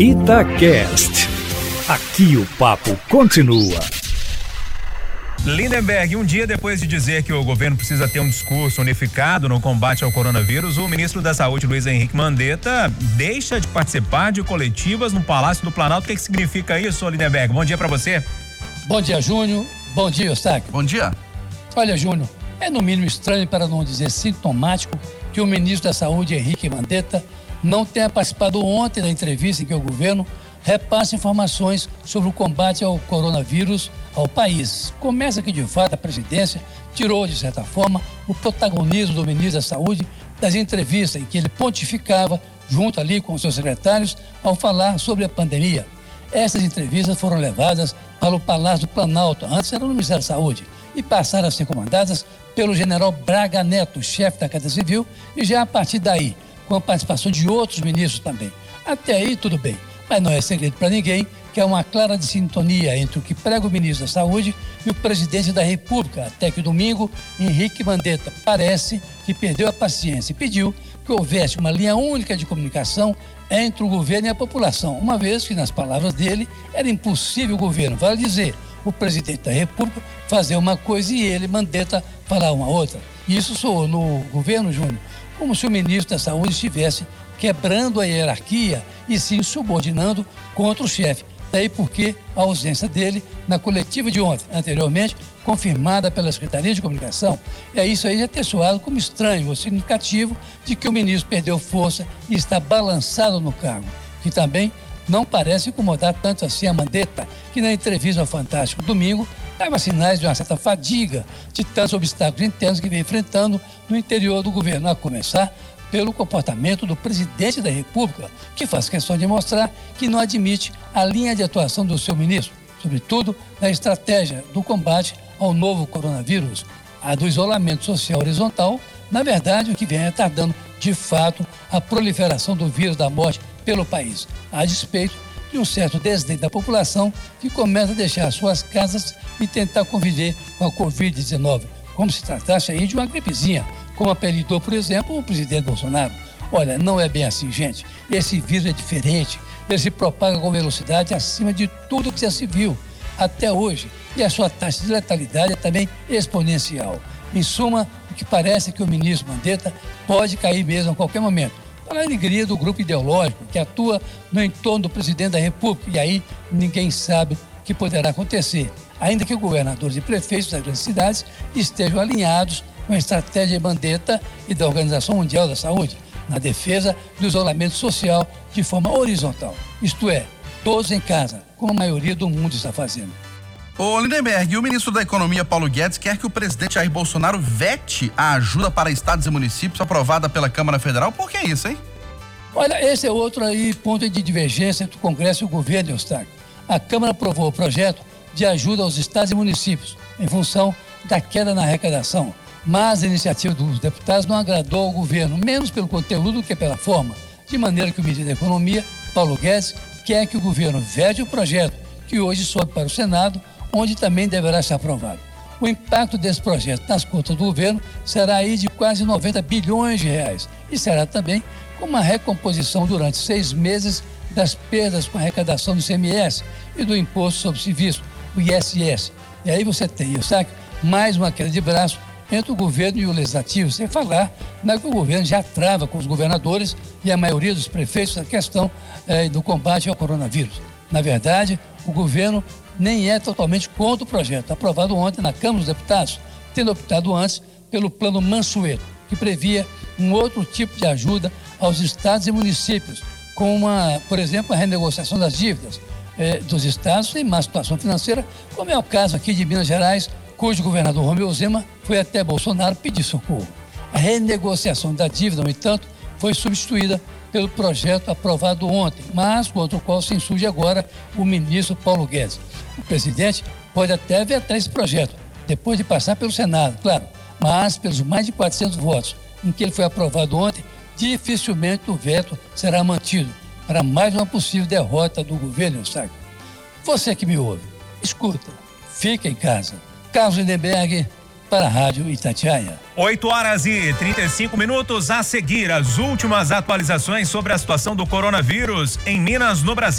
Itacast. Aqui o papo continua. Lindenberg, um dia depois de dizer que o governo precisa ter um discurso unificado no combate ao coronavírus, o ministro da Saúde, Luiz Henrique Mandetta, deixa de participar de coletivas no Palácio do Planalto. O que, que significa isso, Lindenberg? Bom dia para você. Bom dia, Júnior. Bom dia, Eustáquio. Bom dia. Olha, Júnior, é no mínimo estranho, para não dizer sintomático, que o ministro da Saúde, Henrique Mandetta, não tenha participado ontem da entrevista em que o governo repassa informações sobre o combate ao coronavírus ao país. Começa que, de fato, a presidência tirou, de certa forma, o protagonismo do ministro da Saúde das entrevistas em que ele pontificava, junto ali com seus secretários, ao falar sobre a pandemia. Essas entrevistas foram levadas para o Palácio do Planalto, antes era no Ministério da Saúde, e passaram a ser comandadas pelo general Braga Neto, chefe da Casa Civil, e já a partir daí com a participação de outros ministros também. Até aí, tudo bem. Mas não é segredo para ninguém que há uma clara sintonia entre o que prega o ministro da Saúde e o presidente da República. Até que domingo, Henrique Mandetta parece que perdeu a paciência e pediu que houvesse uma linha única de comunicação entre o governo e a população, uma vez que, nas palavras dele, era impossível o governo, vale dizer, o presidente da República fazer uma coisa e ele, Mandetta, falar uma outra. Isso soou no governo, Júnior, como se o ministro da Saúde estivesse quebrando a hierarquia e se subordinando contra o chefe. Daí porque a ausência dele na coletiva de ontem, anteriormente confirmada pela Secretaria de Comunicação, é isso aí já ter soado como estranho ou significativo de que o ministro perdeu força e está balançado no cargo, que também não parece incomodar tanto assim a Mandetta, que na entrevista ao Fantástico domingo dava sinais de uma certa fadiga de tantos obstáculos internos que vem enfrentando no interior do governo, a começar pelo comportamento do presidente da República, que faz questão de mostrar que não admite a linha de atuação do seu ministro, sobretudo na estratégia do combate ao novo coronavírus, a do isolamento social horizontal, na verdade, o que vem retardando de fato a proliferação do vírus da morte pelo país, a despeito de um certo desdém da população que começa a deixar suas casas e tentar conviver com a Covid-19, como se tratasse aí de uma gripezinha, como apelidou, por exemplo, o presidente Bolsonaro. Olha, não é bem assim, gente. Esse vírus é diferente. Ele se propaga com velocidade acima de tudo que já se viu até hoje. E a sua taxa de letalidade é também exponencial. Em suma, o que parece é que o ministro Mandetta pode cair mesmo a qualquer momento a alegria do grupo ideológico que atua no entorno do presidente da República. E aí ninguém sabe o que poderá acontecer, ainda que governadores e prefeitos das grandes cidades estejam alinhados com a estratégia de Bandeta e da Organização Mundial da Saúde na defesa do isolamento social de forma horizontal. Isto é, todos em casa, como a maioria do mundo está fazendo. Ô Lindenberg, o ministro da Economia Paulo Guedes quer que o presidente Jair Bolsonaro vete a ajuda para estados e municípios aprovada pela Câmara Federal. Por que isso, hein? Olha, esse é outro aí ponto de divergência entre o Congresso e o governo, Eustáquio. A Câmara aprovou o projeto de ajuda aos estados e municípios em função da queda na arrecadação, mas a iniciativa dos deputados não agradou ao governo, menos pelo conteúdo do que pela forma, de maneira que o ministro da Economia, Paulo Guedes, quer que o governo vete o projeto, que hoje sobe para o Senado onde também deverá ser aprovado. O impacto desse projeto nas contas do governo será aí de quase 90 bilhões de reais e será também com uma recomposição durante seis meses das perdas com arrecadação do CMS e do Imposto sobre Serviço, o ISS. E aí você tem, sabe, mais uma queda de braço entre o governo e o legislativo, sem falar na que o governo já trava com os governadores e a maioria dos prefeitos a questão eh, do combate ao coronavírus. Na verdade, o governo nem é totalmente contra o projeto, aprovado ontem na Câmara dos Deputados, tendo optado antes pelo Plano Mansueto, que previa um outro tipo de ajuda aos estados e municípios, com uma, por exemplo, a renegociação das dívidas eh, dos estados em má situação financeira, como é o caso aqui de Minas Gerais, cujo governador Romeu Zema foi até Bolsonaro pedir socorro. A renegociação da dívida, no entanto, foi substituída pelo projeto aprovado ontem, mas contra o qual se insurge agora o ministro Paulo Guedes. O presidente pode até vetar esse projeto, depois de passar pelo Senado, claro, mas pelos mais de 400 votos em que ele foi aprovado ontem, dificilmente o veto será mantido para mais uma possível derrota do governo Eustáquio. Você que me ouve, escuta, fica em casa. Carlos Lindenberg, para a Rádio Itatiaia. 8 horas e 35 minutos a seguir, as últimas atualizações sobre a situação do coronavírus em Minas, no Brasil.